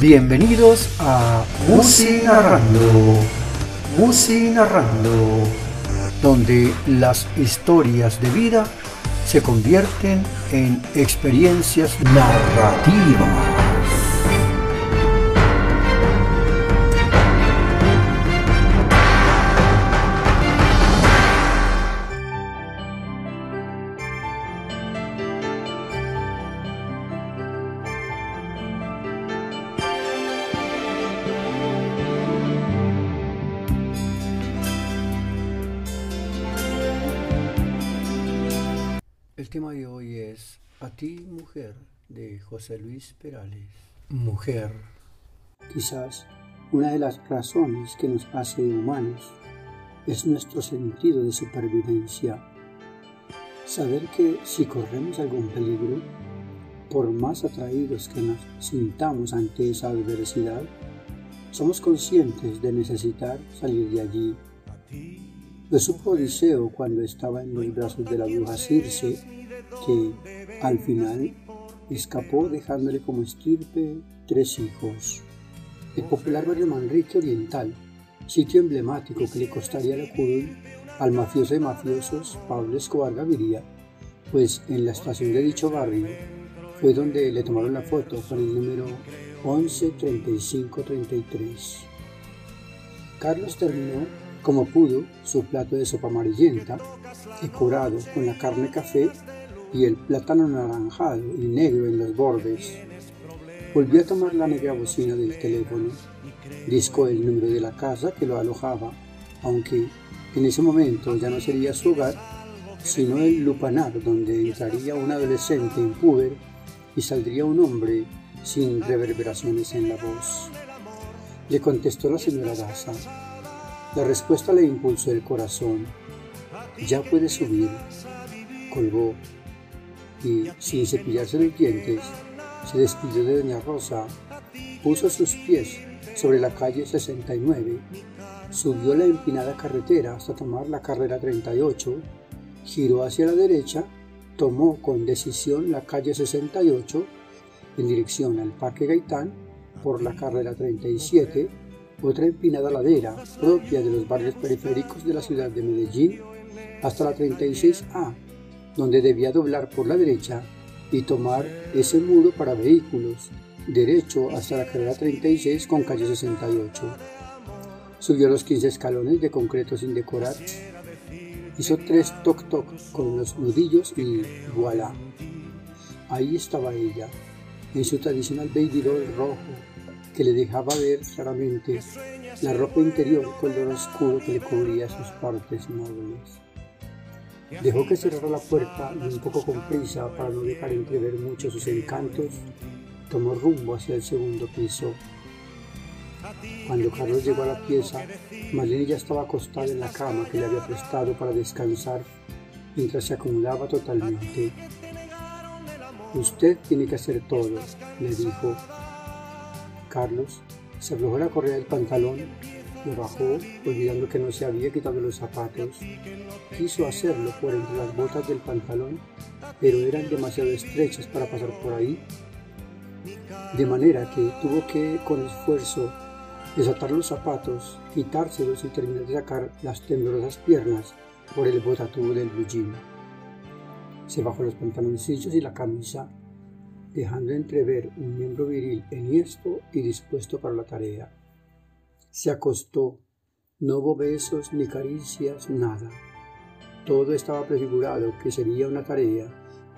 Bienvenidos a Musi Narrando, Musi Narrando, donde las historias de vida se convierten en experiencias narrativas. El tema de hoy es A ti, mujer, de José Luis Perales. Mujer. Quizás una de las razones que nos hace humanos es nuestro sentido de supervivencia. Saber que si corremos algún peligro, por más atraídos que nos sintamos ante esa adversidad, somos conscientes de necesitar salir de allí lo supo Odiseo cuando estaba en los brazos de la bruja Circe, que al final escapó dejándole como estirpe tres hijos. El popular barrio Manrique Oriental, sitio emblemático que le costaría la curul al mafioso de mafiosos Pablo Escobar Gaviria, pues en la estación de dicho barrio fue donde le tomaron la foto con el número 113533. Carlos terminó como pudo su plato de sopa amarillenta, decorado con la carne café y el plátano naranjado y negro en los bordes. Volvió a tomar la negra bocina del teléfono, discó el número de la casa que lo alojaba, aunque en ese momento ya no sería su hogar, sino el lupanar donde entraría un adolescente impúber y saldría un hombre sin reverberaciones en la voz. Le contestó la señora Daza. La respuesta le impulsó el corazón. Ya puede subir. Colgó y, sin cepillarse los dientes, se despidió de Doña Rosa, puso sus pies sobre la calle 69, subió la empinada carretera hasta tomar la carrera 38, giró hacia la derecha, tomó con decisión la calle 68 en dirección al Parque Gaitán por la carrera 37 otra empinada ladera propia de los barrios periféricos de la ciudad de Medellín, hasta la 36A, donde debía doblar por la derecha y tomar ese muro para vehículos, derecho hasta la carrera 36 con calle 68. Subió los 15 escalones de concreto sin decorar, hizo tres toc-toc con los nudillos y voilà. Ahí estaba ella, en su tradicional baby doll rojo, que le dejaba ver claramente la ropa interior color oscuro que le cubría sus partes móviles. Dejó que cerrara la puerta y un poco con prisa para no dejar entrever mucho sus encantos, tomó rumbo hacia el segundo piso. Cuando Carlos llegó a la pieza, Marlene ya estaba acostada en la cama que le había prestado para descansar mientras se acumulaba totalmente. Usted tiene que hacer todo, le dijo, Carlos se aflojó la correa del pantalón, lo bajó, olvidando que no se había quitado los zapatos. Quiso hacerlo por entre las botas del pantalón, pero eran demasiado estrechas para pasar por ahí, de manera que tuvo que, con esfuerzo, desatar los zapatos, quitárselos y terminar de sacar las temblorosas piernas por el botatubo del blue Se bajó los pantaloncillos y la camisa dejando entrever un miembro viril enhiesto y dispuesto para la tarea. Se acostó, no hubo besos ni caricias, nada. Todo estaba prefigurado que sería una tarea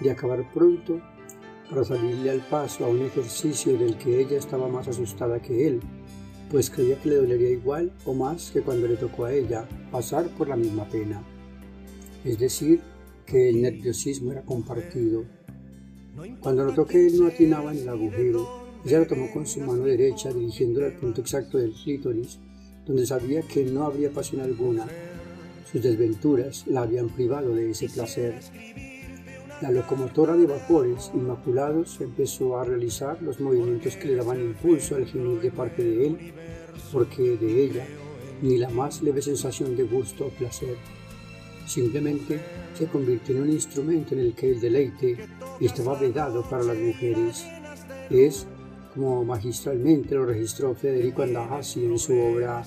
de acabar pronto para salirle al paso a un ejercicio del que ella estaba más asustada que él, pues creía que le dolería igual o más que cuando le tocó a ella pasar por la misma pena. Es decir, que el nerviosismo era compartido cuando notó que él no atinaba en el agujero, ella lo tomó con su mano derecha dirigiéndolo al punto exacto del clítoris, donde sabía que no habría pasión alguna. Sus desventuras la habían privado de ese placer. La locomotora de vapores inmaculados empezó a realizar los movimientos que le daban impulso al gemir de parte de él, porque de ella ni la más leve sensación de gusto o placer. Simplemente se convirtió en un instrumento en el que el deleite estaba vedado para las mujeres. Es como magistralmente lo registró Federico Andajasi en su obra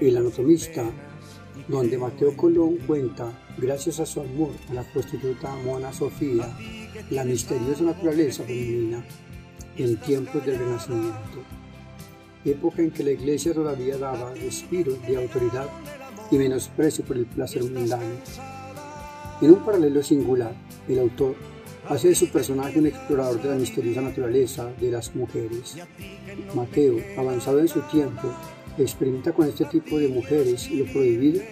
El anatomista, donde Mateo Colón cuenta, gracias a su amor a la prostituta Mona Sofía, la misteriosa naturaleza femenina en tiempos del Renacimiento, época en que la Iglesia todavía daba respiros de autoridad y menosprecio por el placer mundano. En un paralelo singular, el autor hace de su personaje un explorador de la misteriosa naturaleza de las mujeres. Mateo, avanzado en su tiempo, experimenta con este tipo de mujeres lo prohibido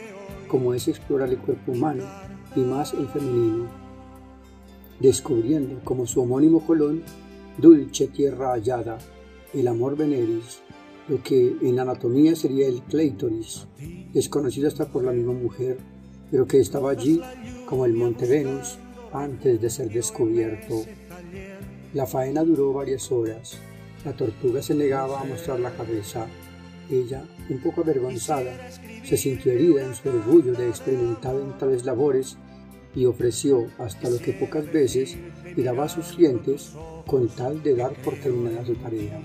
como es explorar el cuerpo humano y más el femenino, descubriendo como su homónimo Colón, dulce tierra hallada, el amor veneris, lo que en anatomía sería el cleitoris, desconocido hasta por la misma mujer, pero que estaba allí como el monte Venus antes de ser descubierto. La faena duró varias horas. La tortuga se negaba a mostrar la cabeza. Ella, un poco avergonzada, se sintió herida en su orgullo de experimentar en tales labores y ofreció hasta lo que pocas veces le daba a sus clientes con tal de dar por terminada su tarea.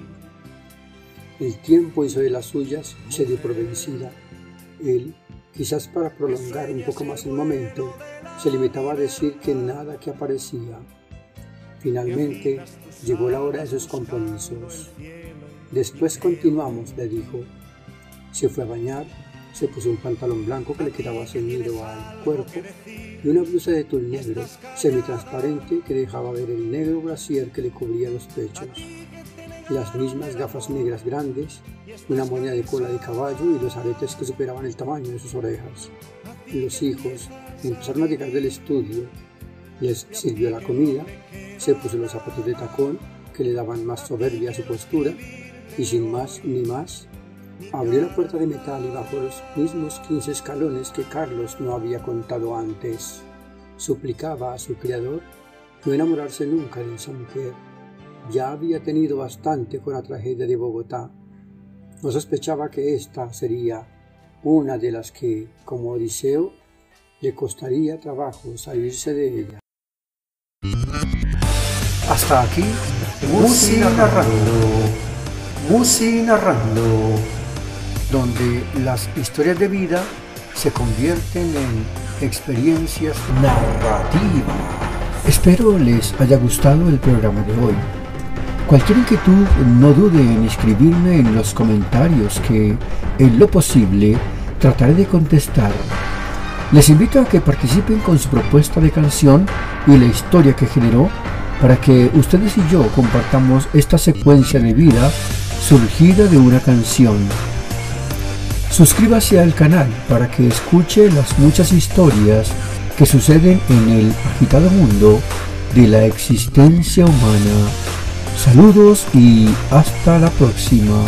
El tiempo hizo de las suyas se dio por vencida. Él, quizás para prolongar un poco más el momento, se limitaba a decir que nada que aparecía. Finalmente llegó la hora de sus compromisos. Después continuamos, le dijo. Se fue a bañar, se puso un pantalón blanco que le quedaba ceñido al cuerpo y una blusa de tul negro, semitransparente que dejaba ver el negro brasier que le cubría los pechos. Las mismas gafas negras grandes, una moña de cola de caballo y los aretes que superaban el tamaño de sus orejas. Los hijos empezaron a llegar del estudio, les sirvió la comida, se puso los zapatos de tacón que le daban más soberbia a su postura y sin más ni más abrió la puerta de metal y bajó los mismos quince escalones que Carlos no había contado antes. Suplicaba a su criador no enamorarse nunca de esa mujer. Ya había tenido bastante con la tragedia de Bogotá. No sospechaba que esta sería una de las que, como Odiseo, le costaría trabajo salirse de ella. Hasta aquí, Musi narrando, Musi narrando, donde las historias de vida se convierten en experiencias narrativas. Espero les haya gustado el programa de hoy. Cualquier inquietud, no dude en escribirme en los comentarios que, en lo posible, trataré de contestar. Les invito a que participen con su propuesta de canción y la historia que generó para que ustedes y yo compartamos esta secuencia de vida surgida de una canción. Suscríbase al canal para que escuche las muchas historias que suceden en el agitado mundo de la existencia humana. Saludos y hasta la próxima.